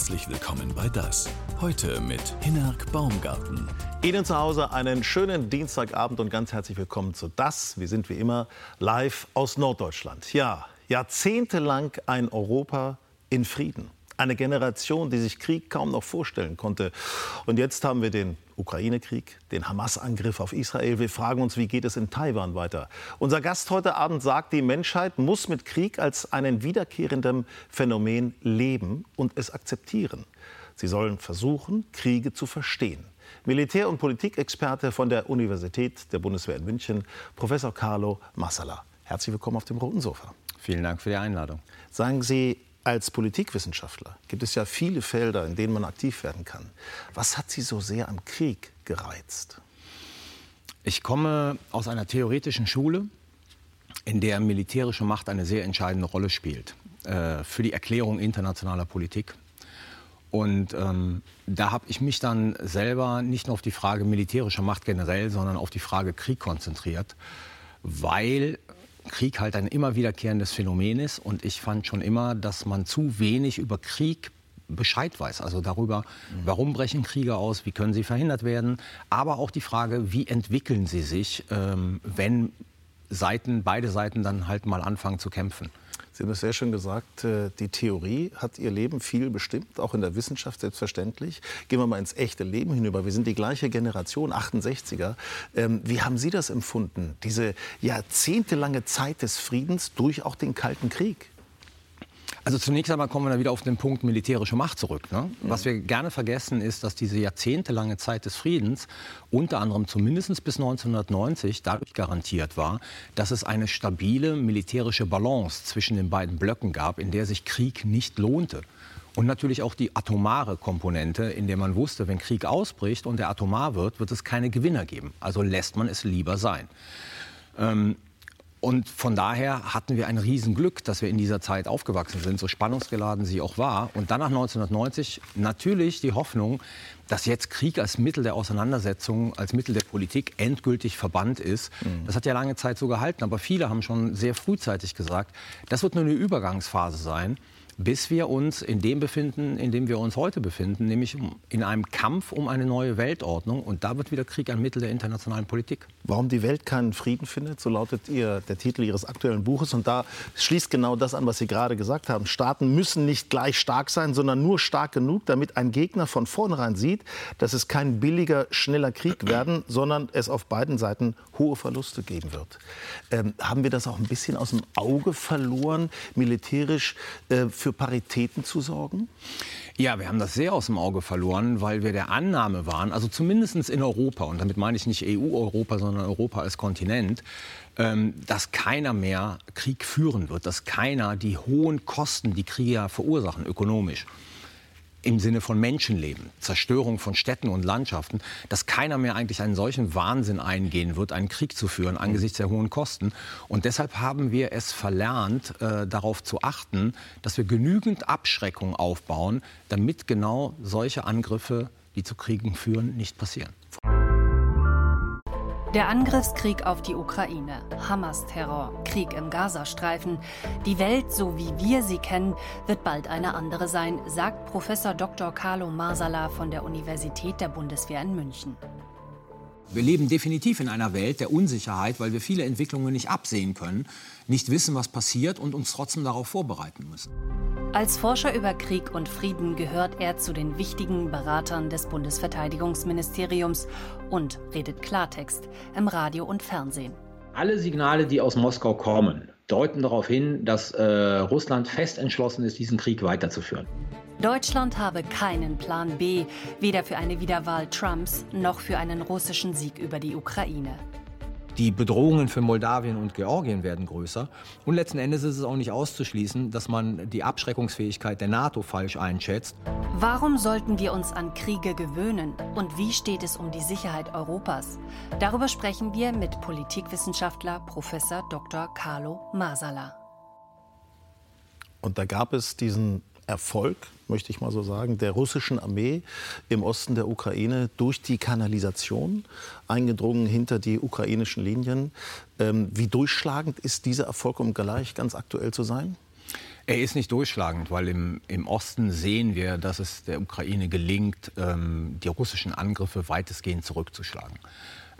Herzlich willkommen bei Das. Heute mit Hinnerk Baumgarten. Ihnen zu Hause einen schönen Dienstagabend und ganz herzlich willkommen zu Das. Wir sind wie immer live aus Norddeutschland. Ja, jahrzehntelang ein Europa in Frieden. Eine Generation, die sich Krieg kaum noch vorstellen konnte. Und jetzt haben wir den Ukraine-Krieg, den Hamas-Angriff auf Israel. Wir fragen uns, wie geht es in Taiwan weiter? Unser Gast heute Abend sagt, die Menschheit muss mit Krieg als einem wiederkehrenden Phänomen leben und es akzeptieren. Sie sollen versuchen, Kriege zu verstehen. Militär- und Politikexperte von der Universität der Bundeswehr in München, Professor Carlo Massala. Herzlich willkommen auf dem roten Sofa. Vielen Dank für die Einladung. Sagen Sie, als Politikwissenschaftler gibt es ja viele Felder, in denen man aktiv werden kann. Was hat Sie so sehr am Krieg gereizt? Ich komme aus einer theoretischen Schule, in der militärische Macht eine sehr entscheidende Rolle spielt äh, für die Erklärung internationaler Politik. Und ähm, da habe ich mich dann selber nicht nur auf die Frage militärischer Macht generell, sondern auf die Frage Krieg konzentriert, weil Krieg halt ein immer wiederkehrendes Phänomen ist. Und ich fand schon immer, dass man zu wenig über Krieg Bescheid weiß. Also darüber, warum brechen Kriege aus, wie können sie verhindert werden. Aber auch die Frage, wie entwickeln sie sich, ähm, wenn Seiten, beide Seiten dann halt mal anfangen zu kämpfen. Sie haben es sehr schön gesagt, äh, die Theorie hat Ihr Leben viel bestimmt, auch in der Wissenschaft selbstverständlich. Gehen wir mal ins echte Leben hinüber. Wir sind die gleiche Generation, 68er. Ähm, wie haben Sie das empfunden, diese jahrzehntelange Zeit des Friedens durch auch den Kalten Krieg? Also zunächst einmal kommen wir dann wieder auf den Punkt militärische Macht zurück. Ne? Was wir gerne vergessen ist, dass diese jahrzehntelange Zeit des Friedens unter anderem zumindest bis 1990 dadurch garantiert war, dass es eine stabile militärische Balance zwischen den beiden Blöcken gab, in der sich Krieg nicht lohnte. Und natürlich auch die atomare Komponente, in der man wusste, wenn Krieg ausbricht und der atomar wird, wird es keine Gewinner geben. Also lässt man es lieber sein. Ähm, und von daher hatten wir ein Riesenglück, dass wir in dieser Zeit aufgewachsen sind, so spannungsgeladen sie auch war. Und dann nach 1990 natürlich die Hoffnung, dass jetzt Krieg als Mittel der Auseinandersetzung, als Mittel der Politik endgültig verbannt ist. Mhm. Das hat ja lange Zeit so gehalten, aber viele haben schon sehr frühzeitig gesagt, das wird nur eine Übergangsphase sein bis wir uns in dem befinden, in dem wir uns heute befinden, nämlich in einem Kampf um eine neue Weltordnung. Und da wird wieder Krieg ein Mittel der internationalen Politik. Warum die Welt keinen Frieden findet, so lautet ihr, der Titel Ihres aktuellen Buches. Und da schließt genau das an, was Sie gerade gesagt haben. Staaten müssen nicht gleich stark sein, sondern nur stark genug, damit ein Gegner von vornherein sieht, dass es kein billiger, schneller Krieg werden, sondern es auf beiden Seiten hohe Verluste geben wird. Ähm, haben wir das auch ein bisschen aus dem Auge verloren, militärisch äh, für für Paritäten zu sorgen? Ja, wir haben das sehr aus dem Auge verloren, weil wir der Annahme waren, also zumindest in Europa, und damit meine ich nicht EU-Europa, sondern Europa als Kontinent, ähm, dass keiner mehr Krieg führen wird, dass keiner die hohen Kosten, die Kriege verursachen, ökonomisch, im Sinne von Menschenleben, Zerstörung von Städten und Landschaften, dass keiner mehr eigentlich einen solchen Wahnsinn eingehen wird, einen Krieg zu führen angesichts der hohen Kosten. Und deshalb haben wir es verlernt, äh, darauf zu achten, dass wir genügend Abschreckung aufbauen, damit genau solche Angriffe, die zu Kriegen führen, nicht passieren. Der Angriffskrieg auf die Ukraine, Hamas-Terror, Krieg im Gazastreifen. Die Welt, so wie wir sie kennen, wird bald eine andere sein, sagt Professor Dr. Carlo Marsala von der Universität der Bundeswehr in München. Wir leben definitiv in einer Welt der Unsicherheit, weil wir viele Entwicklungen nicht absehen können, nicht wissen, was passiert und uns trotzdem darauf vorbereiten müssen. Als Forscher über Krieg und Frieden gehört er zu den wichtigen Beratern des Bundesverteidigungsministeriums und redet Klartext im Radio und Fernsehen. Alle Signale, die aus Moskau kommen, deuten darauf hin, dass äh, Russland fest entschlossen ist, diesen Krieg weiterzuführen. Deutschland habe keinen Plan B, weder für eine Wiederwahl Trumps noch für einen russischen Sieg über die Ukraine. Die Bedrohungen für Moldawien und Georgien werden größer. Und letzten Endes ist es auch nicht auszuschließen, dass man die Abschreckungsfähigkeit der NATO falsch einschätzt. Warum sollten wir uns an Kriege gewöhnen? Und wie steht es um die Sicherheit Europas? Darüber sprechen wir mit Politikwissenschaftler Prof. Dr. Carlo Masala. Und da gab es diesen Erfolg, möchte ich mal so sagen, der russischen Armee im Osten der Ukraine durch die Kanalisation, eingedrungen hinter die ukrainischen Linien. Ähm, wie durchschlagend ist dieser Erfolg, um gleich ganz aktuell zu sein? Er ist nicht durchschlagend, weil im, im Osten sehen wir, dass es der Ukraine gelingt, ähm, die russischen Angriffe weitestgehend zurückzuschlagen.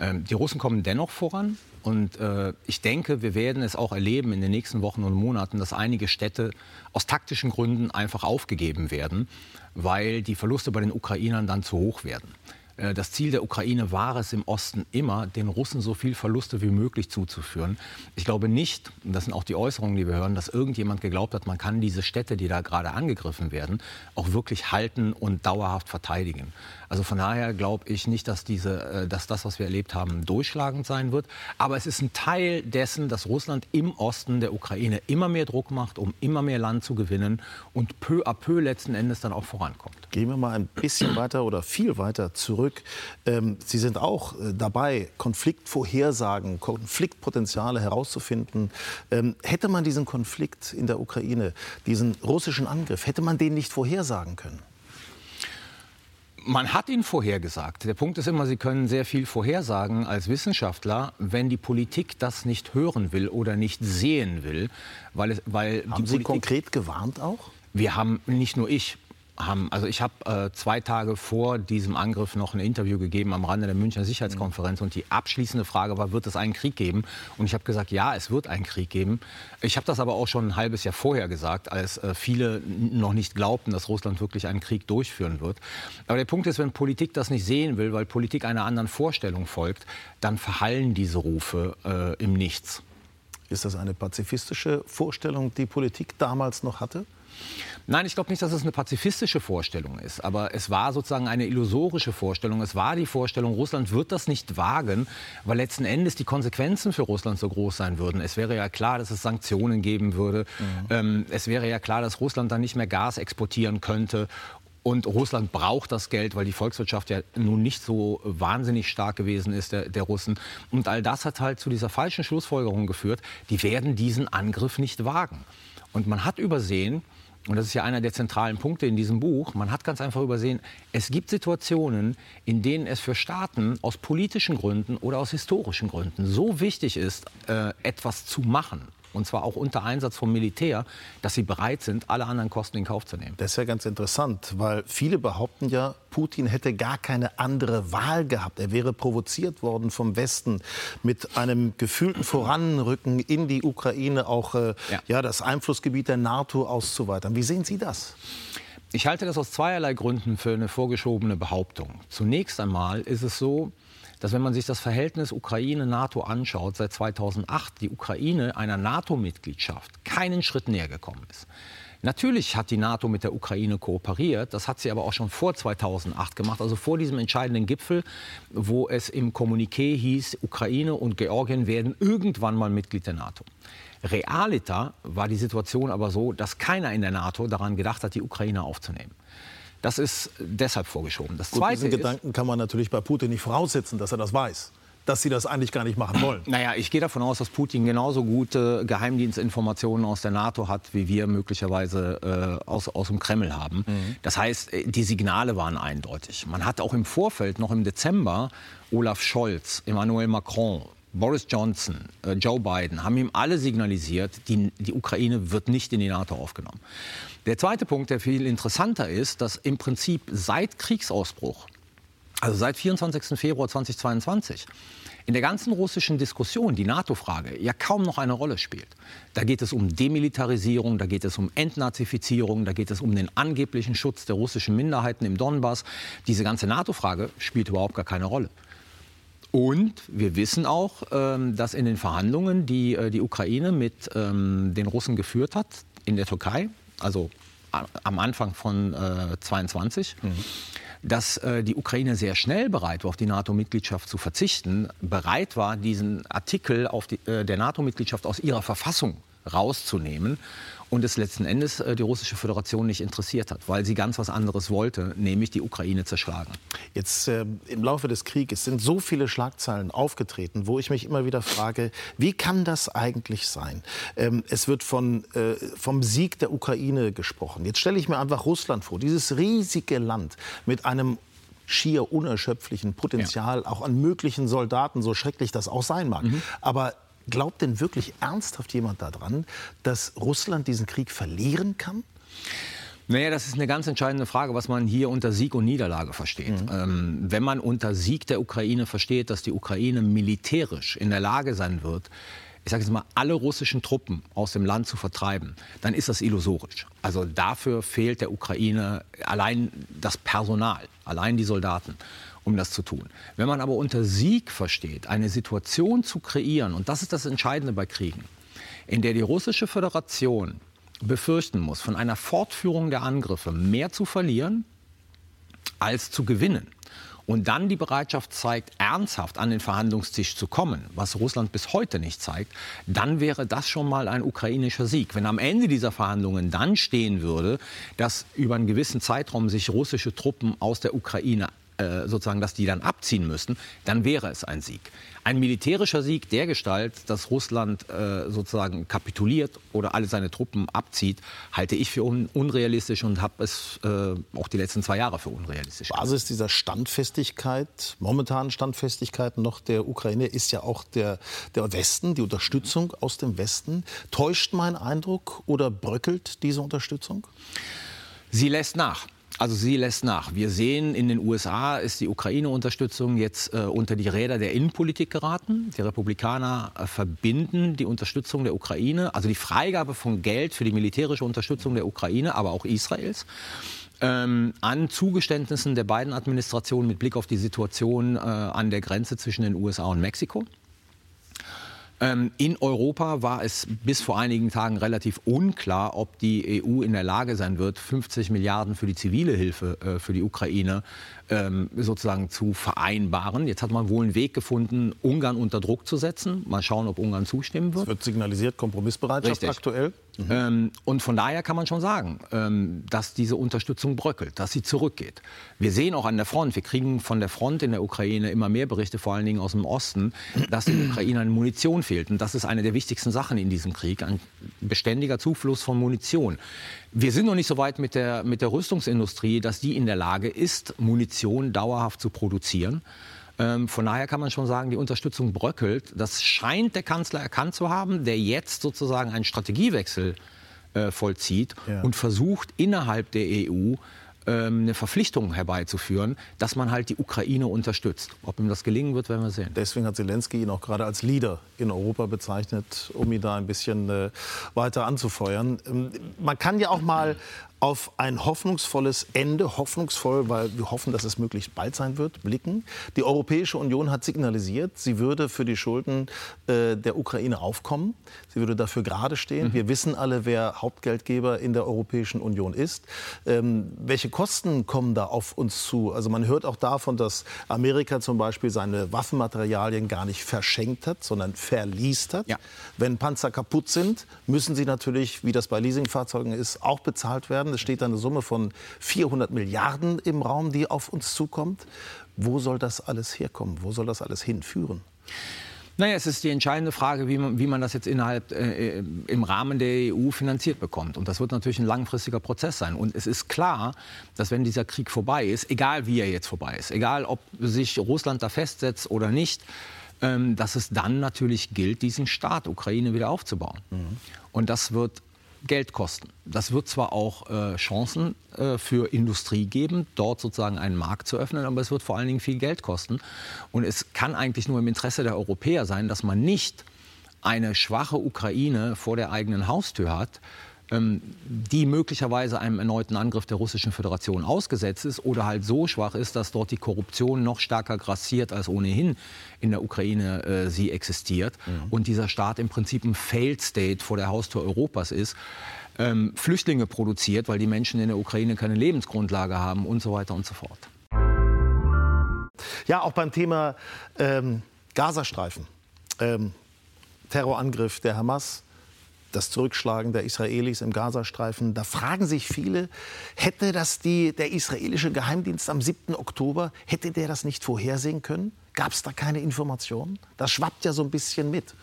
Ähm, die Russen kommen dennoch voran. Und äh, ich denke, wir werden es auch erleben in den nächsten Wochen und Monaten, dass einige Städte aus taktischen Gründen einfach aufgegeben werden, weil die Verluste bei den Ukrainern dann zu hoch werden. Äh, das Ziel der Ukraine war es im Osten immer, den Russen so viel Verluste wie möglich zuzuführen. Ich glaube nicht, und das sind auch die Äußerungen, die wir hören, dass irgendjemand geglaubt hat, man kann diese Städte, die da gerade angegriffen werden, auch wirklich halten und dauerhaft verteidigen. Also von daher glaube ich nicht, dass, diese, äh, dass das, was wir erlebt haben, durchschlagend sein wird. Aber es ist ein Teil dessen, dass Russland im Osten der Ukraine immer mehr Druck macht, um immer mehr Land zu gewinnen und peu à peu letzten Endes dann auch vorankommt. Gehen wir mal ein bisschen weiter oder viel weiter zurück. Ähm, Sie sind auch äh, dabei, Konfliktvorhersagen, Konfliktpotenziale herauszufinden. Ähm, hätte man diesen Konflikt in der Ukraine, diesen russischen Angriff, hätte man den nicht vorhersagen können? Man hat ihn vorhergesagt. Der Punkt ist immer, Sie können sehr viel vorhersagen als Wissenschaftler, wenn die Politik das nicht hören will oder nicht sehen will. Weil es, weil haben Sie Politik, konkret gewarnt auch? Wir haben, nicht nur ich, haben, also ich habe äh, zwei Tage vor diesem Angriff noch ein Interview gegeben am Rande der Münchner Sicherheitskonferenz und die abschließende Frage war, wird es einen Krieg geben? Und ich habe gesagt, ja, es wird einen Krieg geben. Ich habe das aber auch schon ein halbes Jahr vorher gesagt, als äh, viele noch nicht glaubten, dass Russland wirklich einen Krieg durchführen wird. Aber der Punkt ist, wenn Politik das nicht sehen will, weil Politik einer anderen Vorstellung folgt, dann verhallen diese Rufe äh, im Nichts. Ist das eine pazifistische Vorstellung, die Politik damals noch hatte? Nein, ich glaube nicht, dass es eine pazifistische Vorstellung ist. Aber es war sozusagen eine illusorische Vorstellung. Es war die Vorstellung, Russland wird das nicht wagen, weil letzten Endes die Konsequenzen für Russland so groß sein würden. Es wäre ja klar, dass es Sanktionen geben würde. Mhm. Ähm, es wäre ja klar, dass Russland dann nicht mehr Gas exportieren könnte. Und Russland braucht das Geld, weil die Volkswirtschaft ja nun nicht so wahnsinnig stark gewesen ist, der, der, Russen. Und all das hat halt zu dieser falschen Schlussfolgerung geführt, die werden diesen Angriff nicht wagen. Und man hat übersehen, und das ist ja einer der zentralen Punkte in diesem Buch, man hat ganz einfach übersehen, es gibt Situationen, in denen es für Staaten aus politischen Gründen oder aus historischen Gründen so wichtig ist, äh, etwas zu machen, und zwar auch unter Einsatz vom Militär, dass sie bereit sind, alle anderen Kosten in Kauf zu nehmen. Das ist ja ganz interessant, weil viele behaupten ja, Putin hätte gar keine andere Wahl gehabt. Er wäre provoziert worden vom Westen mit einem gefühlten Voranrücken in die Ukraine, auch äh, ja. ja, das Einflussgebiet der NATO auszuweitern. Wie sehen Sie das? Ich halte das aus zweierlei Gründen für eine vorgeschobene Behauptung. Zunächst einmal ist es so, dass wenn man sich das Verhältnis Ukraine-NATO anschaut, seit 2008 die Ukraine einer NATO-Mitgliedschaft keinen Schritt näher gekommen ist. Natürlich hat die NATO mit der Ukraine kooperiert, das hat sie aber auch schon vor 2008 gemacht, also vor diesem entscheidenden Gipfel, wo es im Kommuniqué hieß, Ukraine und Georgien werden irgendwann mal Mitglied der NATO. Realita war die Situation aber so, dass keiner in der NATO daran gedacht hat, die Ukraine aufzunehmen. Das ist deshalb vorgeschoben. Das Gut, diesen Gedanken kann man natürlich bei Putin nicht voraussetzen, dass er das weiß dass sie das eigentlich gar nicht machen wollen. Naja, ich gehe davon aus, dass Putin genauso gute Geheimdienstinformationen aus der NATO hat, wie wir möglicherweise äh, aus, aus dem Kreml haben. Mhm. Das heißt, äh, die Signale waren eindeutig. Man hat auch im Vorfeld, noch im Dezember, Olaf Scholz, Emmanuel Macron, Boris Johnson, äh, Joe Biden haben ihm alle signalisiert, die, die Ukraine wird nicht in die NATO aufgenommen. Der zweite Punkt, der viel interessanter ist, dass im Prinzip seit Kriegsausbruch, also seit 24. Februar 2022, in der ganzen russischen Diskussion die NATO-Frage ja kaum noch eine Rolle spielt. Da geht es um Demilitarisierung, da geht es um Entnazifizierung, da geht es um den angeblichen Schutz der russischen Minderheiten im Donbass. Diese ganze NATO-Frage spielt überhaupt gar keine Rolle. Und wir wissen auch, ähm, dass in den Verhandlungen, die äh, die Ukraine mit ähm, den Russen geführt hat, in der Türkei, also am Anfang von äh, 22, mhm. dass äh, die Ukraine sehr schnell bereit war, auf die NATO-Mitgliedschaft zu verzichten, bereit war, diesen Artikel die, äh, der NATO-Mitgliedschaft aus ihrer Verfassung rauszunehmen und es letzten Endes äh, die russische Föderation nicht interessiert hat, weil sie ganz was anderes wollte, nämlich die Ukraine zerschlagen. Jetzt äh, im Laufe des Krieges sind so viele Schlagzeilen aufgetreten, wo ich mich immer wieder frage, wie kann das eigentlich sein? Ähm, es wird von, äh, vom Sieg der Ukraine gesprochen. Jetzt stelle ich mir einfach Russland vor, dieses riesige Land mit einem schier unerschöpflichen Potenzial, ja. auch an möglichen Soldaten, so schrecklich das auch sein mag. Mhm. Aber glaubt denn wirklich ernsthaft jemand daran, dass Russland diesen Krieg verlieren kann? Naja, das ist eine ganz entscheidende Frage, was man hier unter Sieg und Niederlage versteht. Mhm. Ähm, wenn man unter Sieg der Ukraine versteht, dass die Ukraine militärisch in der Lage sein wird, ich sage jetzt mal, alle russischen Truppen aus dem Land zu vertreiben, dann ist das illusorisch. Also dafür fehlt der Ukraine allein das Personal, allein die Soldaten um das zu tun. Wenn man aber unter Sieg versteht, eine Situation zu kreieren, und das ist das Entscheidende bei Kriegen, in der die russische Föderation befürchten muss, von einer Fortführung der Angriffe mehr zu verlieren als zu gewinnen, und dann die Bereitschaft zeigt, ernsthaft an den Verhandlungstisch zu kommen, was Russland bis heute nicht zeigt, dann wäre das schon mal ein ukrainischer Sieg. Wenn am Ende dieser Verhandlungen dann stehen würde, dass über einen gewissen Zeitraum sich russische Truppen aus der Ukraine äh, sozusagen, dass die dann abziehen müssten, dann wäre es ein Sieg. Ein militärischer Sieg der Gestalt, dass Russland äh, sozusagen kapituliert oder alle seine Truppen abzieht, halte ich für un unrealistisch und habe es äh, auch die letzten zwei Jahre für unrealistisch. Basis dieser Standfestigkeit, momentanen Standfestigkeit noch der Ukraine ist ja auch der, der Westen, die Unterstützung aus dem Westen. Täuscht mein Eindruck oder bröckelt diese Unterstützung? Sie lässt nach. Also sie lässt nach. Wir sehen, in den USA ist die Ukraine-Unterstützung jetzt äh, unter die Räder der Innenpolitik geraten. Die Republikaner äh, verbinden die Unterstützung der Ukraine, also die Freigabe von Geld für die militärische Unterstützung der Ukraine, aber auch Israels. Ähm, an Zugeständnissen der beiden Administrationen mit Blick auf die Situation äh, an der Grenze zwischen den USA und Mexiko. Ähm, in Europa war es bis vor einigen Tagen relativ unklar, ob die EU in der Lage sein wird, 50 Milliarden für die zivile Hilfe äh, für die Ukraine ähm, sozusagen zu vereinbaren. Jetzt hat man wohl einen Weg gefunden, Ungarn unter Druck zu setzen. Mal schauen, ob Ungarn zustimmen wird. Es wird signalisiert, Kompromissbereitschaft Richtig. aktuell. Mhm. Ähm, und von daher kann man schon sagen, ähm, dass diese Unterstützung bröckelt, dass sie zurückgeht. Wir sehen auch an der Front, wir kriegen von der Front in der Ukraine immer mehr Berichte, vor allen Dingen aus dem Osten, dass den Ukrainern Munition fehlt. Und das ist eine der wichtigsten Sachen in diesem Krieg, ein beständiger Zufluss von Munition. Wir sind noch nicht so weit mit der, mit der Rüstungsindustrie, dass die in der Lage ist, Munition dauerhaft zu produzieren. Ähm, von daher kann man schon sagen, die Unterstützung bröckelt. Das scheint der Kanzler erkannt zu haben, der jetzt sozusagen einen Strategiewechsel äh, vollzieht ja. und versucht innerhalb der EU ähm, eine Verpflichtung herbeizuführen, dass man halt die Ukraine unterstützt. Ob ihm das gelingen wird, werden wir sehen. Deswegen hat Zelensky ihn auch gerade als Leader in Europa bezeichnet, um ihn da ein bisschen äh, weiter anzufeuern. Ähm, man kann ja auch mal auf ein hoffnungsvolles Ende, hoffnungsvoll, weil wir hoffen, dass es möglichst bald sein wird, blicken. Die Europäische Union hat signalisiert, sie würde für die Schulden äh, der Ukraine aufkommen. Sie würde dafür gerade stehen. Mhm. Wir wissen alle, wer Hauptgeldgeber in der Europäischen Union ist. Ähm, welche Kosten kommen da auf uns zu? Also man hört auch davon, dass Amerika zum Beispiel seine Waffenmaterialien gar nicht verschenkt hat, sondern verliest hat. Ja. Wenn Panzer kaputt sind, müssen sie natürlich, wie das bei Leasingfahrzeugen ist, auch bezahlt werden haben. Es steht eine Summe von 400 Milliarden im Raum, die auf uns zukommt. Wo soll das alles herkommen? Wo soll das alles hinführen? Naja, es ist die entscheidende Frage, wie man, wie man das jetzt innerhalb äh, im Rahmen der EU finanziert bekommt. Und das wird natürlich ein langfristiger Prozess sein. Und es ist klar, dass wenn dieser Krieg vorbei ist, egal wie er jetzt vorbei ist, egal ob sich Russland da festsetzt oder nicht, ähm, dass es dann natürlich gilt, diesen Staat Ukraine wieder aufzubauen. Mhm. Und das wird Geld kosten. Das wird zwar auch äh, Chancen äh, für Industrie geben, dort sozusagen einen Markt zu öffnen, aber es wird vor allen Dingen viel Geld kosten. Und es kann eigentlich nur im Interesse der Europäer sein, dass man nicht eine schwache Ukraine vor der eigenen Haustür hat, die möglicherweise einem erneuten Angriff der Russischen Föderation ausgesetzt ist oder halt so schwach ist, dass dort die Korruption noch stärker grassiert als ohnehin in der Ukraine äh, sie existiert mhm. und dieser Staat im Prinzip ein Failed State vor der Haustür Europas ist. Ähm, Flüchtlinge produziert, weil die Menschen in der Ukraine keine Lebensgrundlage haben und so weiter und so fort. Ja, auch beim Thema ähm, Gazastreifen. Ähm, Terrorangriff der Hamas das Zurückschlagen der Israelis im Gazastreifen. Da fragen sich viele, hätte das die, der israelische Geheimdienst am 7. Oktober, hätte der das nicht vorhersehen können? Gab es da keine Informationen? Das schwappt ja so ein bisschen mit.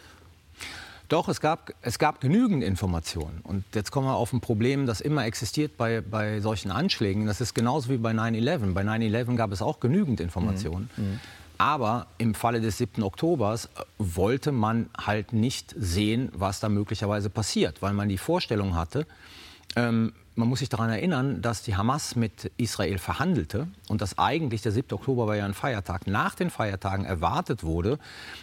Doch, es gab, es gab genügend Informationen. Und jetzt kommen wir auf ein Problem, das immer existiert bei, bei solchen Anschlägen. Das ist genauso wie bei 9-11. Bei 9-11 gab es auch genügend Informationen. Mhm. mhm. Aber im Falle des 7. Oktobers äh, wollte man halt nicht sehen, was da möglicherweise passiert, weil man die Vorstellung hatte, ähm, man muss sich daran erinnern, dass die Hamas mit Israel verhandelte und dass eigentlich der 7. Oktober war ja ein Feiertag. Nach den Feiertagen erwartet wurde,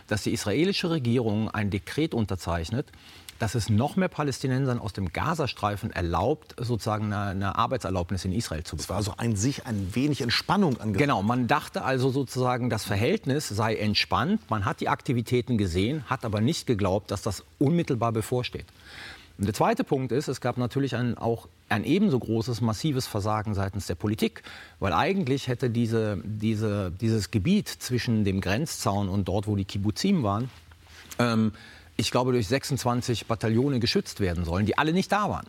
dass die israelische Regierung ein Dekret unterzeichnet, dass es noch mehr Palästinensern aus dem Gazastreifen erlaubt, sozusagen eine, eine Arbeitserlaubnis in Israel zu bekommen. Es war so ein sich ein wenig Entspannung angesagt. Genau, man dachte also sozusagen, das Verhältnis sei entspannt. Man hat die Aktivitäten gesehen, hat aber nicht geglaubt, dass das unmittelbar bevorsteht. Und der zweite Punkt ist, es gab natürlich ein, auch ein ebenso großes, massives Versagen seitens der Politik, weil eigentlich hätte diese, diese, dieses Gebiet zwischen dem Grenzzaun und dort, wo die Kibbuzim waren, ähm, ich glaube, durch 26 Bataillone geschützt werden sollen, die alle nicht da waren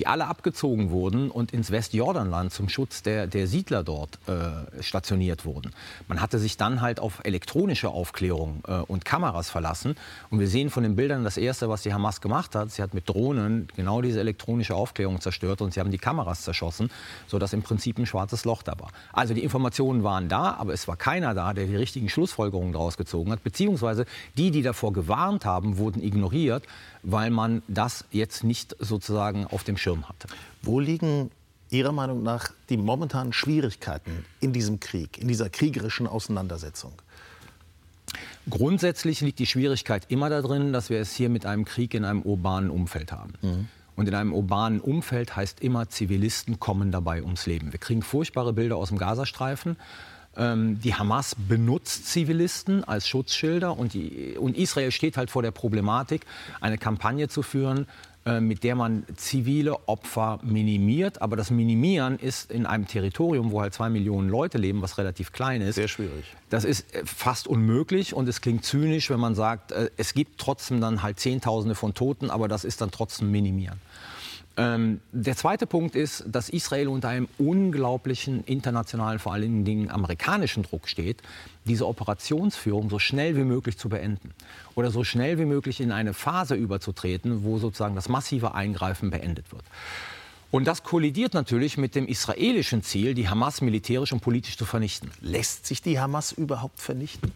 die alle abgezogen wurden und ins Westjordanland zum Schutz der, der Siedler dort äh, stationiert wurden. Man hatte sich dann halt auf elektronische Aufklärung äh, und Kameras verlassen. Und wir sehen von den Bildern das Erste, was die Hamas gemacht hat. Sie hat mit Drohnen genau diese elektronische Aufklärung zerstört und sie haben die Kameras zerschossen, sodass im Prinzip ein schwarzes Loch da war. Also die Informationen waren da, aber es war keiner da, der die richtigen Schlussfolgerungen daraus gezogen hat. Beziehungsweise die, die davor gewarnt haben, wurden ignoriert, weil man das jetzt nicht sozusagen auf dem Schirm hatte. Wo liegen Ihrer Meinung nach die momentanen Schwierigkeiten in diesem Krieg, in dieser kriegerischen Auseinandersetzung? Grundsätzlich liegt die Schwierigkeit immer darin, dass wir es hier mit einem Krieg in einem urbanen Umfeld haben. Mhm. Und in einem urbanen Umfeld heißt immer, Zivilisten kommen dabei ums Leben. Wir kriegen furchtbare Bilder aus dem Gazastreifen. Ähm, die Hamas benutzt Zivilisten als Schutzschilder und, die, und Israel steht halt vor der Problematik, eine Kampagne zu führen, äh, mit der man zivile Opfer minimiert. Aber das Minimieren ist in einem Territorium, wo halt zwei Millionen Leute leben, was relativ klein ist. Sehr schwierig. Das ist äh, fast unmöglich und es klingt zynisch, wenn man sagt, äh, es gibt trotzdem dann halt Zehntausende von Toten, aber das ist dann trotzdem Minimieren. Ähm, der zweite Punkt ist, dass Israel unter einem unglaublichen internationalen, vor allen Dingen amerikanischen Druck steht, diese Operationsführung so schnell wie möglich zu beenden oder so schnell wie möglich in eine Phase überzutreten, wo sozusagen das massive Eingreifen beendet wird. Und das kollidiert natürlich mit dem israelischen Ziel, die Hamas militärisch und politisch zu vernichten. Lässt sich die Hamas überhaupt vernichten?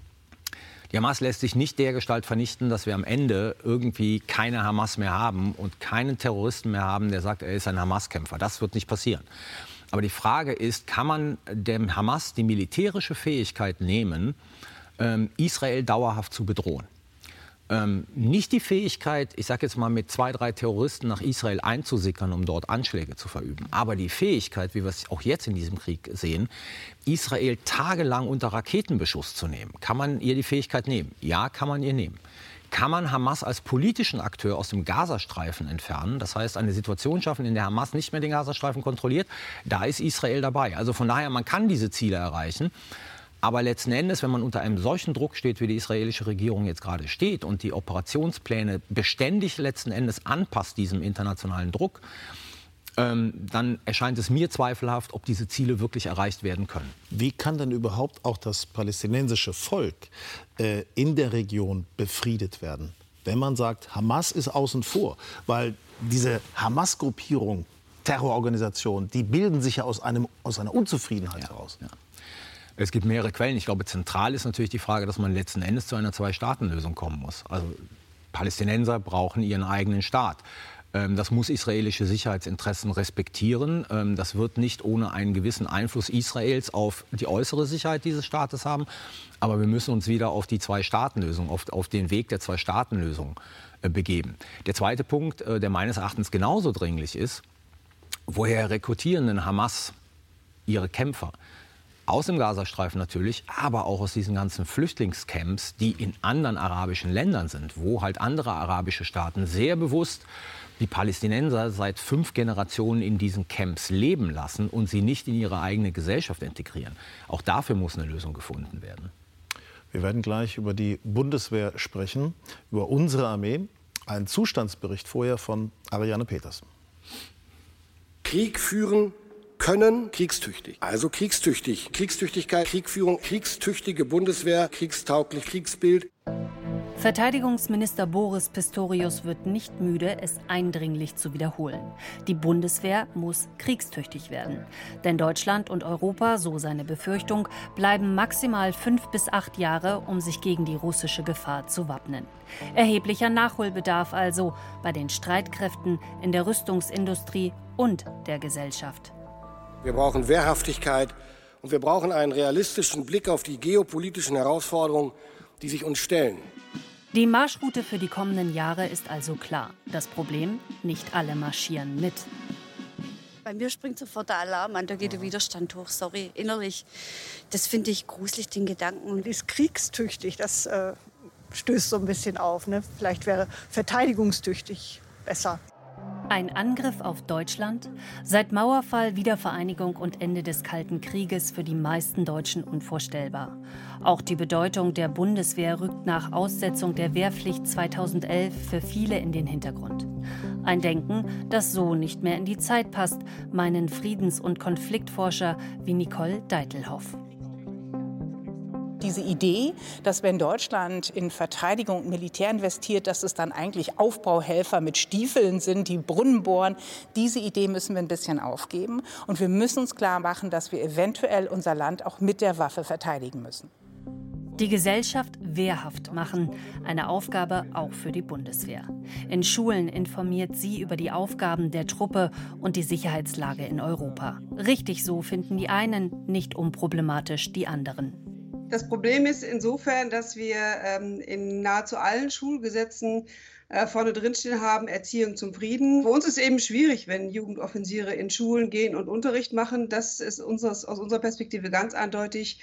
Die Hamas lässt sich nicht dergestalt vernichten, dass wir am Ende irgendwie keine Hamas mehr haben und keinen Terroristen mehr haben, der sagt, er ist ein Hamas-Kämpfer. Das wird nicht passieren. Aber die Frage ist, kann man dem Hamas die militärische Fähigkeit nehmen, ähm, Israel dauerhaft zu bedrohen? Ähm, nicht die Fähigkeit, ich sage jetzt mal mit zwei, drei Terroristen nach Israel einzusickern, um dort Anschläge zu verüben, aber die Fähigkeit, wie wir es auch jetzt in diesem Krieg sehen, Israel tagelang unter Raketenbeschuss zu nehmen. Kann man ihr die Fähigkeit nehmen? Ja, kann man ihr nehmen. Kann man Hamas als politischen Akteur aus dem Gazastreifen entfernen? Das heißt, eine Situation schaffen, in der Hamas nicht mehr den Gazastreifen kontrolliert. Da ist Israel dabei. Also von daher, man kann diese Ziele erreichen. Aber letzten Endes, wenn man unter einem solchen Druck steht, wie die israelische Regierung jetzt gerade steht und die Operationspläne beständig letzten Endes anpasst diesem internationalen Druck, ähm, dann erscheint es mir zweifelhaft, ob diese Ziele wirklich erreicht werden können. Wie kann denn überhaupt auch das palästinensische Volk äh, in der Region befriedet werden? Wenn man sagt, Hamas ist außen vor, weil diese Hamas-Gruppierung, Terrororganisation, die bilden sich ja aus, einem, aus einer Unzufriedenheit ja, heraus. Ja. Es gibt mehrere Quellen. Ich glaube, zentral ist natürlich die Frage, dass man letzten Endes zu einer Zwei-Staaten-Lösung kommen muss. Also Palästinenser brauchen ihren eigenen Staat. Ähm, das muss israelische Sicherheitsinteressen respektieren. Ähm, das wird nicht ohne einen gewissen Einfluss Israels auf die äußere Sicherheit dieses Staates haben. Aber wir müssen uns wieder auf die Zwei-Staaten-Lösung, auf, auf, den Weg der Zwei-Staaten-Lösung äh, begeben. Der zweite Punkt, äh, der meines Erachtens genauso dringlich ist, woher rekrutieren denn Hamas ihre Kämpfer? Aus dem Gazastreifen natürlich, aber auch aus diesen ganzen Flüchtlingscamps, die in anderen arabischen Ländern sind, wo halt andere arabische Staaten sehr bewusst die Palästinenser seit fünf Generationen in diesen Camps leben lassen und sie nicht in ihre eigene Gesellschaft integrieren. Auch dafür muss eine Lösung gefunden werden. Wir werden gleich über die Bundeswehr sprechen, über unsere Armee. Ein Zustandsbericht vorher von Ariane Peters. Krieg führen können kriegstüchtig. Also kriegstüchtig. Kriegstüchtigkeit, Kriegführung, kriegstüchtige Bundeswehr, kriegstauglich, Kriegsbild. Verteidigungsminister Boris Pistorius wird nicht müde, es eindringlich zu wiederholen. Die Bundeswehr muss kriegstüchtig werden. Denn Deutschland und Europa, so seine Befürchtung, bleiben maximal fünf bis acht Jahre, um sich gegen die russische Gefahr zu wappnen. Erheblicher Nachholbedarf also bei den Streitkräften, in der Rüstungsindustrie und der Gesellschaft. Wir brauchen Wehrhaftigkeit und wir brauchen einen realistischen Blick auf die geopolitischen Herausforderungen, die sich uns stellen. Die Marschroute für die kommenden Jahre ist also klar. Das Problem, nicht alle marschieren mit. Bei mir springt sofort der Alarm an, da geht der Widerstand hoch, sorry, innerlich. Das finde ich gruselig, den Gedanken. Und ist kriegstüchtig, das äh, stößt so ein bisschen auf. Ne? Vielleicht wäre verteidigungstüchtig besser. Ein Angriff auf Deutschland? Seit Mauerfall, Wiedervereinigung und Ende des Kalten Krieges für die meisten Deutschen unvorstellbar. Auch die Bedeutung der Bundeswehr rückt nach Aussetzung der Wehrpflicht 2011 für viele in den Hintergrund. Ein Denken, das so nicht mehr in die Zeit passt, meinen Friedens- und Konfliktforscher wie Nicole Deitelhoff diese Idee, dass wenn Deutschland in Verteidigung und Militär investiert, dass es dann eigentlich Aufbauhelfer mit Stiefeln sind, die Brunnen bohren, diese Idee müssen wir ein bisschen aufgeben. Und wir müssen uns klar machen, dass wir eventuell unser Land auch mit der Waffe verteidigen müssen. Die Gesellschaft wehrhaft machen, eine Aufgabe auch für die Bundeswehr. In Schulen informiert sie über die Aufgaben der Truppe und die Sicherheitslage in Europa. Richtig so finden die einen, nicht unproblematisch die anderen. Das Problem ist insofern, dass wir ähm, in nahezu allen Schulgesetzen äh, vorne drinstehen haben, Erziehung zum Frieden. Für uns ist es eben schwierig, wenn Jugendoffiziere in Schulen gehen und Unterricht machen. Das ist unseres, aus unserer Perspektive ganz eindeutig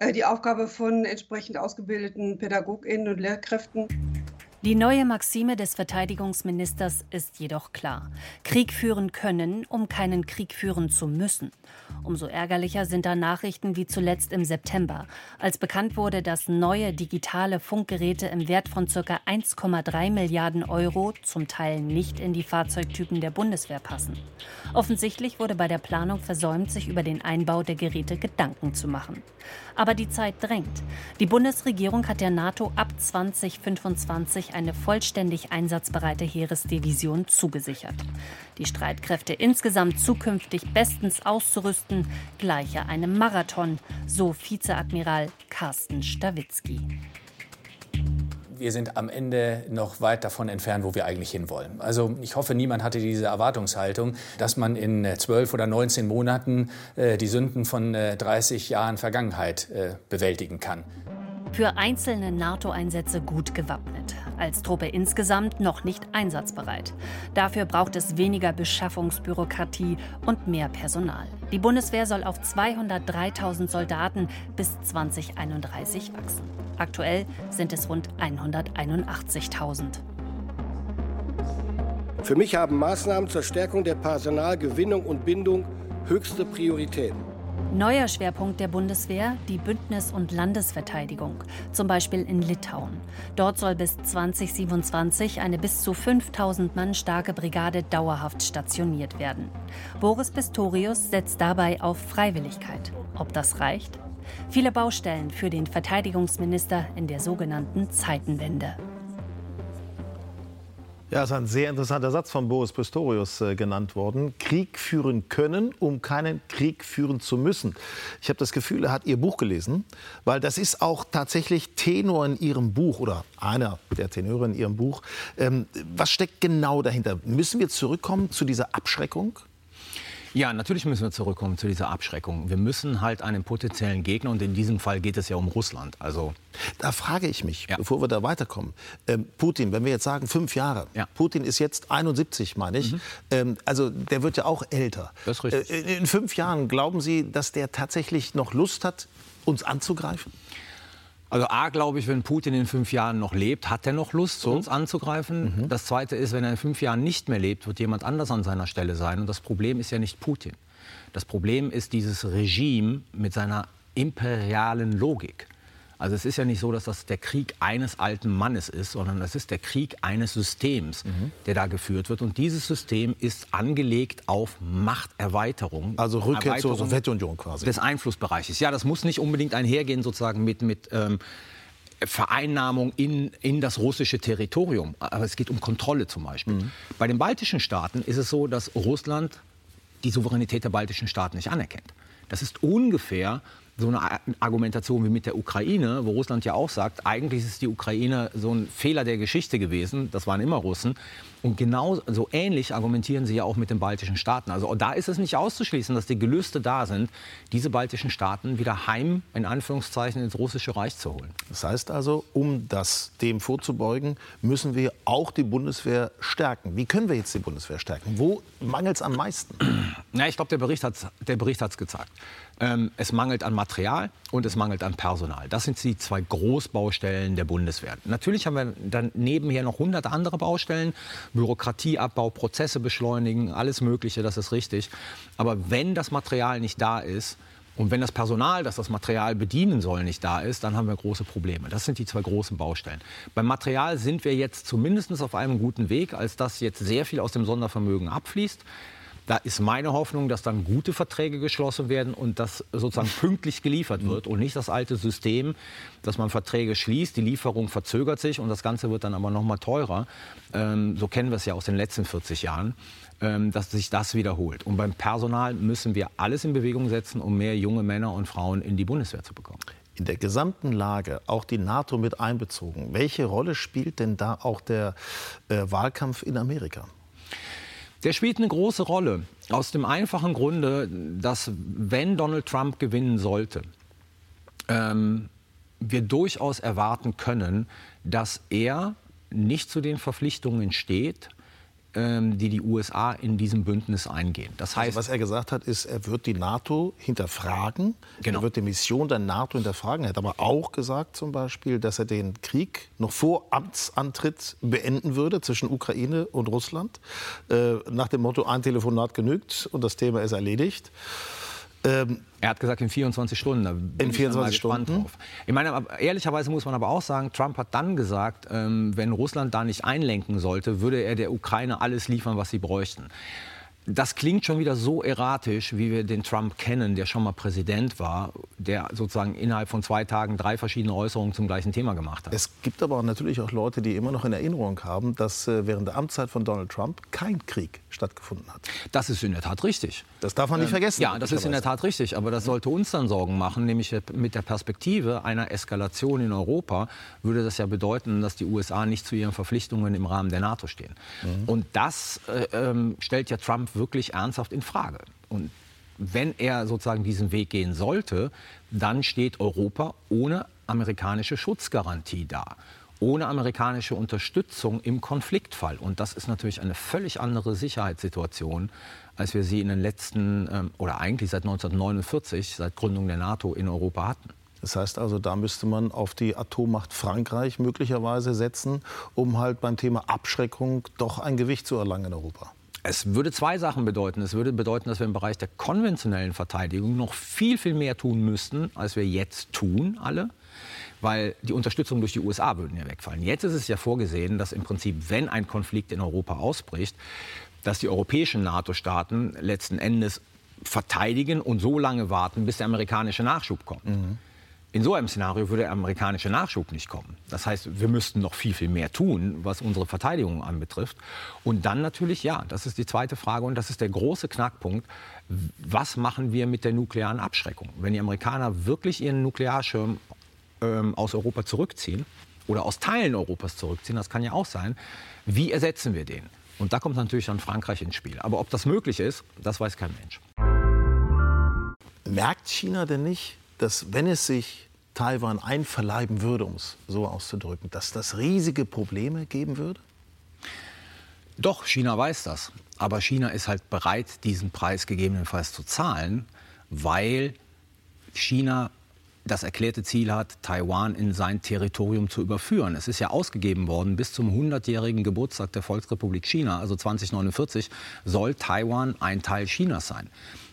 äh, die Aufgabe von entsprechend ausgebildeten PädagogInnen und Lehrkräften. Die neue Maxime des Verteidigungsministers ist jedoch klar. Krieg führen können, um keinen Krieg führen zu müssen. Umso ärgerlicher sind da Nachrichten wie zuletzt im September, als bekannt wurde, dass neue digitale Funkgeräte im Wert von ca. 1,3 Milliarden Euro zum Teil nicht in die Fahrzeugtypen der Bundeswehr passen. Offensichtlich wurde bei der Planung versäumt, sich über den Einbau der Geräte Gedanken zu machen. Aber die Zeit drängt. Die Bundesregierung hat der NATO ab 2025 eine vollständig einsatzbereite Heeresdivision zugesichert. Die Streitkräfte insgesamt zukünftig bestens auszurüsten, gleiche einem Marathon, so Vizeadmiral Carsten Stawitzki wir sind am Ende noch weit davon entfernt, wo wir eigentlich hinwollen. Also ich hoffe, niemand hatte diese Erwartungshaltung, dass man in zwölf oder 19 Monaten äh, die Sünden von äh, 30 Jahren Vergangenheit äh, bewältigen kann. Für einzelne NATO-Einsätze gut gewappnet als Truppe insgesamt noch nicht einsatzbereit. Dafür braucht es weniger Beschaffungsbürokratie und mehr Personal. Die Bundeswehr soll auf 203.000 Soldaten bis 2031 wachsen. Aktuell sind es rund 181.000. Für mich haben Maßnahmen zur Stärkung der Personalgewinnung und Bindung höchste Priorität. Neuer Schwerpunkt der Bundeswehr die Bündnis- und Landesverteidigung, zum Beispiel in Litauen. Dort soll bis 2027 eine bis zu 5000 Mann starke Brigade dauerhaft stationiert werden. Boris Pistorius setzt dabei auf Freiwilligkeit. Ob das reicht? Viele Baustellen für den Verteidigungsminister in der sogenannten Zeitenwende. Ja, ist ein sehr interessanter Satz von Boris Pistorius äh, genannt worden. Krieg führen können, um keinen Krieg führen zu müssen. Ich habe das Gefühl, er hat Ihr Buch gelesen, weil das ist auch tatsächlich Tenor in Ihrem Buch oder einer der Tenöre in Ihrem Buch. Ähm, was steckt genau dahinter? Müssen wir zurückkommen zu dieser Abschreckung? Ja, natürlich müssen wir zurückkommen zu dieser Abschreckung. Wir müssen halt einen potenziellen Gegner, und in diesem Fall geht es ja um Russland. Also da frage ich mich, ja. bevor wir da weiterkommen. Ähm, Putin, wenn wir jetzt sagen fünf Jahre, ja. Putin ist jetzt 71, meine ich. Mhm. Ähm, also der wird ja auch älter. Das ist richtig. Äh, in fünf Jahren glauben Sie, dass der tatsächlich noch Lust hat, uns anzugreifen? Also A, glaube ich, wenn Putin in fünf Jahren noch lebt, hat er noch Lust, mhm. uns anzugreifen. Mhm. Das Zweite ist, wenn er in fünf Jahren nicht mehr lebt, wird jemand anders an seiner Stelle sein. Und das Problem ist ja nicht Putin. Das Problem ist dieses Regime mit seiner imperialen Logik. Also es ist ja nicht so, dass das der Krieg eines alten Mannes ist, sondern es ist der Krieg eines Systems, mhm. der da geführt wird. Und dieses System ist angelegt auf Machterweiterung. Also Rückkehr zur Sowjetunion quasi. Des Einflussbereiches. Ja, das muss nicht unbedingt einhergehen sozusagen mit, mit ähm, Vereinnahmung in, in das russische Territorium. Aber es geht um Kontrolle zum Beispiel. Mhm. Bei den baltischen Staaten ist es so, dass Russland die Souveränität der baltischen Staaten nicht anerkennt. Das ist ungefähr so eine Argumentation wie mit der Ukraine, wo Russland ja auch sagt, eigentlich ist die Ukraine so ein Fehler der Geschichte gewesen, das waren immer Russen. Und genau so ähnlich argumentieren sie ja auch mit den baltischen Staaten. Also da ist es nicht auszuschließen, dass die Gelüste da sind, diese baltischen Staaten wieder heim, in Anführungszeichen, ins russische Reich zu holen. Das heißt also, um das dem vorzubeugen, müssen wir auch die Bundeswehr stärken. Wie können wir jetzt die Bundeswehr stärken? Wo mangelt es am meisten? Na, ich glaube, der Bericht hat es gezeigt. Ähm, es mangelt an Material und es mangelt an Personal. Das sind die zwei Großbaustellen der Bundeswehr. Natürlich haben wir dann nebenher noch hundert andere Baustellen. Bürokratieabbau, Prozesse beschleunigen, alles Mögliche, das ist richtig. Aber wenn das Material nicht da ist, und wenn das Personal, das das Material bedienen soll, nicht da ist, dann haben wir große Probleme. Das sind die zwei großen Baustellen. Beim Material sind wir jetzt zumindest auf einem guten Weg, als dass jetzt sehr viel aus dem Sondervermögen abfließt. Da ist meine Hoffnung, dass dann gute Verträge geschlossen werden und dass sozusagen pünktlich geliefert wird und nicht das alte System, dass man Verträge schließt, die Lieferung verzögert sich und das Ganze wird dann aber noch mal teurer. Ähm, so kennen wir es ja aus den letzten 40 Jahren, ähm, dass sich das wiederholt. Und beim Personal müssen wir alles in Bewegung setzen, um mehr junge Männer und Frauen in die Bundeswehr zu bekommen. In der gesamten Lage, auch die NATO mit einbezogen, welche Rolle spielt denn da auch der äh, Wahlkampf in Amerika? Der spielt eine große Rolle. Aus dem einfachen Grunde, dass wenn Donald Trump gewinnen sollte, ähm, wir durchaus erwarten können, dass er nicht zu den Verpflichtungen steht, die die USA in diesem Bündnis eingehen. Das also heißt, also was er gesagt hat, ist, er wird die NATO hinterfragen, genau. er wird die Mission der NATO hinterfragen. Er hat aber auch gesagt zum Beispiel, dass er den Krieg noch vor Amtsantritt beenden würde zwischen Ukraine und Russland, äh, nach dem Motto, ein Telefonat genügt und das Thema ist erledigt. Ähm, er hat gesagt in 24 Stunden. in 24 Stunden. Drauf. Ich meine, ehrlicherweise muss man aber auch sagen, Trump hat dann gesagt, ähm, wenn Russland da nicht einlenken sollte, würde er der Ukraine alles liefern, was sie bräuchten. Das klingt schon wieder so erratisch, wie wir den Trump kennen, der schon mal Präsident war, der sozusagen innerhalb von zwei Tagen drei verschiedene Äußerungen zum gleichen Thema gemacht hat. Es gibt aber natürlich auch Leute, die immer noch in Erinnerung haben, dass äh, während der Amtszeit von Donald Trump kein Krieg stattgefunden hat. Das ist in der Tat richtig. Das darf man nicht ähm, vergessen. Ja, das ist in der Tat richtig. Aber das sollte uns dann Sorgen machen, nämlich mit der Perspektive einer Eskalation in Europa würde das ja bedeuten, dass die USA nicht zu ihren Verpflichtungen im Rahmen der NATO stehen. Mhm. Und das äh, ähm, stellt ja Trump wirklich ernsthaft in Frage. Und wenn er sozusagen diesen Weg gehen sollte, dann steht Europa ohne amerikanische Schutzgarantie da, ohne amerikanische Unterstützung im Konfliktfall. Und das ist natürlich eine völlig andere Sicherheitssituation, als wir sie in den letzten, ähm, oder eigentlich seit 1949, seit Gründung der NATO in Europa hatten. Das heißt also, da müsste man auf die Atommacht Frankreich möglicherweise setzen, um halt beim Thema Abschreckung doch ein Gewicht zu erlangen in Europa. Es würde zwei Sachen bedeuten. Es würde bedeuten, dass wir im Bereich der konventionellen Verteidigung noch viel, viel mehr tun müssten, als wir jetzt tun, alle. Weil die Unterstützung durch die USA würden ja wegfallen. Jetzt ist es ja vorgesehen, dass im Prinzip, wenn ein Konflikt in Europa ausbricht, dass die europäischen NATO-Staaten letzten Endes verteidigen und so lange warten, bis der amerikanische Nachschub kommt. Mhm. In so einem Szenario würde der amerikanische Nachschub nicht kommen. Das heißt, wir müssten noch viel, viel mehr tun, was unsere Verteidigung anbetrifft. Und dann natürlich, ja, das ist die zweite Frage und das ist der große Knackpunkt. Was machen wir mit der nuklearen Abschreckung? Wenn die Amerikaner wirklich ihren Nuklearschirm ähm, aus Europa zurückziehen oder aus Teilen Europas zurückziehen, das kann ja auch sein, wie ersetzen wir den? Und da kommt natürlich dann Frankreich ins Spiel. Aber ob das möglich ist, das weiß kein Mensch. Merkt China denn nicht, dass wenn es sich Taiwan einverleiben würde, um es so auszudrücken, dass das riesige Probleme geben würde? Doch, China weiß das. Aber China ist halt bereit, diesen Preis gegebenenfalls zu zahlen, weil China das erklärte Ziel hat, Taiwan in sein Territorium zu überführen. Es ist ja ausgegeben worden, bis zum 100-jährigen Geburtstag der Volksrepublik China, also 2049, soll Taiwan ein Teil Chinas sein.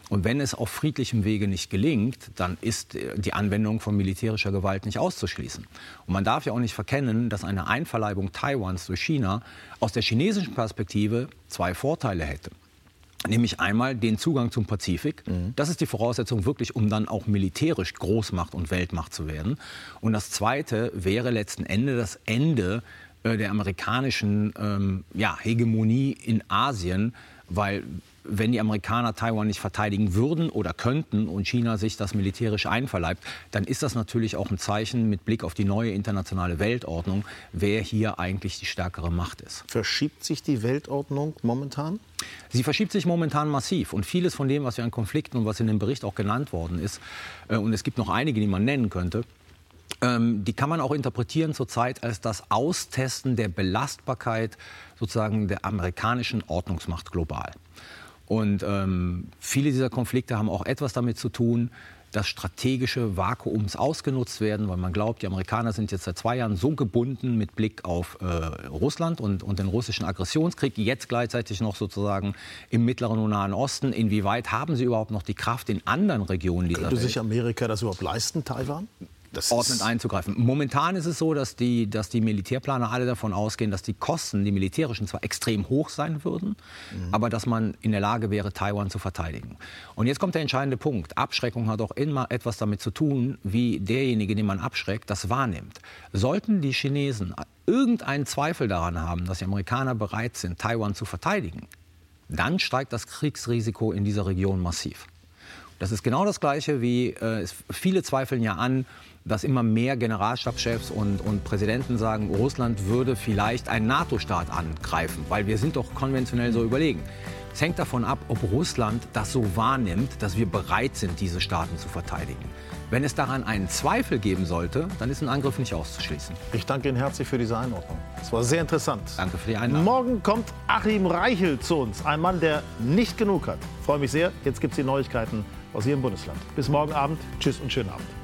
Und wenn es auf friedlichem Wege nicht gelingt, dann ist äh, die Anwendung von militärischer Gewalt nicht auszuschließen. Und man darf ja auch nicht verkennen, dass eine Einverleibung Taiwans durch China aus der chinesischen Perspektive zwei Vorteile hätte. Nämlich einmal den Zugang zum Pazifik. Mhm. Das ist die Voraussetzung wirklich, um dann auch militärisch Großmacht und Weltmacht zu werden. Und das Zweite wäre letzten Endes das Ende äh, der amerikanischen ähm, ja, Hegemonie in Asien, weil wenn die Amerikaner Taiwan nicht verteidigen würden oder könnten und China sich das militärisch einverleibt, dann ist das natürlich auch ein Zeichen mit Blick auf die neue internationale Weltordnung, wer hier eigentlich die stärkere Macht ist. Verschiebt sich die Weltordnung momentan? Sie verschiebt sich momentan massiv. Und vieles von dem, was wir an Konflikten und was in dem Bericht auch genannt worden ist, äh, und es gibt noch einige, die man nennen könnte, ähm, die kann man auch interpretieren zurzeit als das Austesten der Belastbarkeit sozusagen der amerikanischen Ordnungsmacht global. Und ähm, viele dieser Konflikte haben auch etwas damit zu tun, dass strategische Vakuums ausgenutzt werden, weil man glaubt, die Amerikaner sind jetzt seit zwei Jahren so gebunden mit Blick auf äh, Russland und, und den russischen Aggressionskrieg, jetzt gleichzeitig noch sozusagen im Mittleren und Nahen Osten. Inwieweit haben sie überhaupt noch die Kraft in anderen Regionen dieser Könnte Welt? sich Amerika das überhaupt leisten, Taiwan? Das ordnend einzugreifen. Momentan ist es so, dass die, dass die Militärplaner alle davon ausgehen, dass die Kosten, die militärischen, zwar extrem hoch sein würden, mhm. aber dass man in der Lage wäre, Taiwan zu verteidigen. Und jetzt kommt der entscheidende Punkt. Abschreckung hat auch immer etwas damit zu tun, wie derjenige, den man abschreckt, das wahrnimmt. Sollten die Chinesen irgendeinen Zweifel daran haben, dass die Amerikaner bereit sind, Taiwan zu verteidigen, dann steigt das Kriegsrisiko in dieser Region massiv. Das ist genau das Gleiche wie, äh, viele zweifeln ja an, dass immer mehr Generalstabschefs und, und Präsidenten sagen, Russland würde vielleicht einen NATO-Staat angreifen, weil wir sind doch konventionell so überlegen. Es hängt davon ab, ob Russland das so wahrnimmt, dass wir bereit sind, diese Staaten zu verteidigen. Wenn es daran einen Zweifel geben sollte, dann ist ein Angriff nicht auszuschließen. Ich danke Ihnen herzlich für diese Einordnung. Es war sehr interessant. Danke für die Einladung. Morgen kommt Achim Reichel zu uns, ein Mann, der nicht genug hat. Ich freue mich sehr. Jetzt gibt es die Neuigkeiten aus Ihrem Bundesland. Bis morgen Abend. Tschüss und schönen Abend.